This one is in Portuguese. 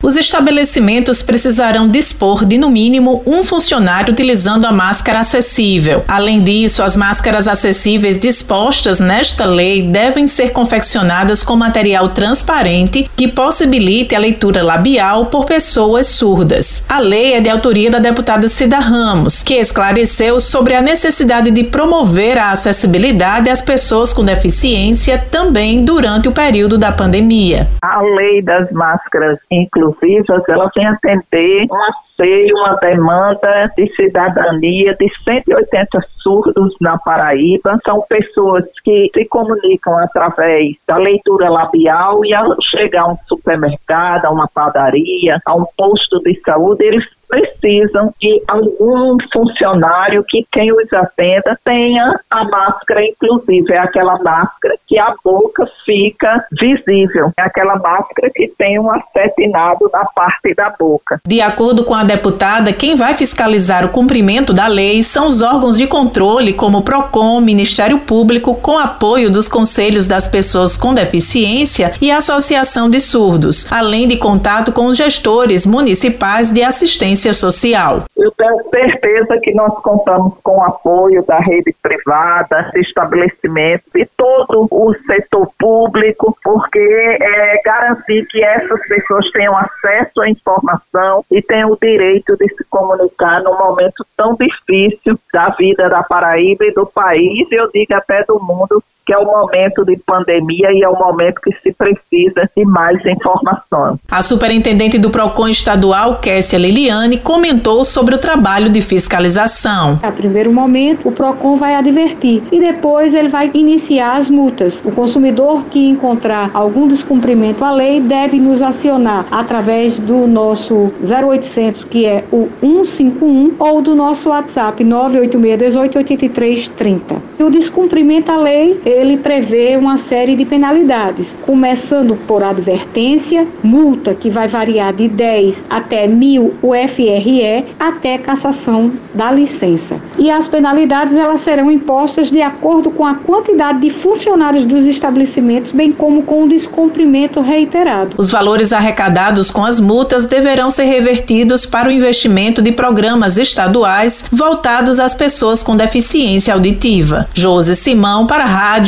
Os estabelecimentos precisarão dispor de, no mínimo, um funcionário utilizando a máscara acessível. Além disso, as máscaras acessíveis dispostas nesta lei devem ser confeccionadas com material transparente que possibilite a leitura labial por pessoas surdas. A lei é de autoria da deputada Cida Ramos, que esclareceu sobre a necessidade de promover a acessibilidade às pessoas com deficiência também durante o período da pandemia. A lei das máscaras inclusivas inclusivas, ela vem atender um anseio, uma demanda de cidadania de 180 surdos na Paraíba. São pessoas que se comunicam através da leitura labial e ao chegar a um supermercado, a uma padaria, a um posto de saúde, eles precisam de algum funcionário que quem os atenda tenha a máscara inclusive, é aquela máscara que a boca fica visível, é aquela máscara que tem um acetinado na parte da boca. De acordo com a deputada, quem vai fiscalizar o cumprimento da lei são os órgãos de controle como o PROCON, Ministério Público, com apoio dos conselhos das pessoas com deficiência e a Associação de Surdos, além de contato com os gestores municipais de assistência assistência social. Eu tenho certeza que nós contamos com o apoio da rede privada, estabelecimentos e todo o setor público, porque é garantir que essas pessoas tenham acesso à informação e tenham o direito de se comunicar num momento tão difícil da vida da Paraíba e do país, eu digo até do mundo, que é o momento de pandemia e é o momento que se precisa de mais informação. A superintendente do PROCON estadual, Kessia Liliane, comentou sobre o trabalho de fiscalização. A primeiro momento, o PROCON vai advertir e depois ele vai iniciar as multas. O consumidor que encontrar algum descumprimento à lei deve nos acionar através do nosso 0800, que é o 151, ou do nosso WhatsApp 986 E o descumprimento à lei, ele prevê uma série de penalidades, começando por advertência, multa que vai variar de 10 até 1000 UFRE, até cassação da licença. E as penalidades elas serão impostas de acordo com a quantidade de funcionários dos estabelecimentos, bem como com o descumprimento reiterado. Os valores arrecadados com as multas deverão ser revertidos para o investimento de programas estaduais voltados às pessoas com deficiência auditiva. Josi Simão para a Rádio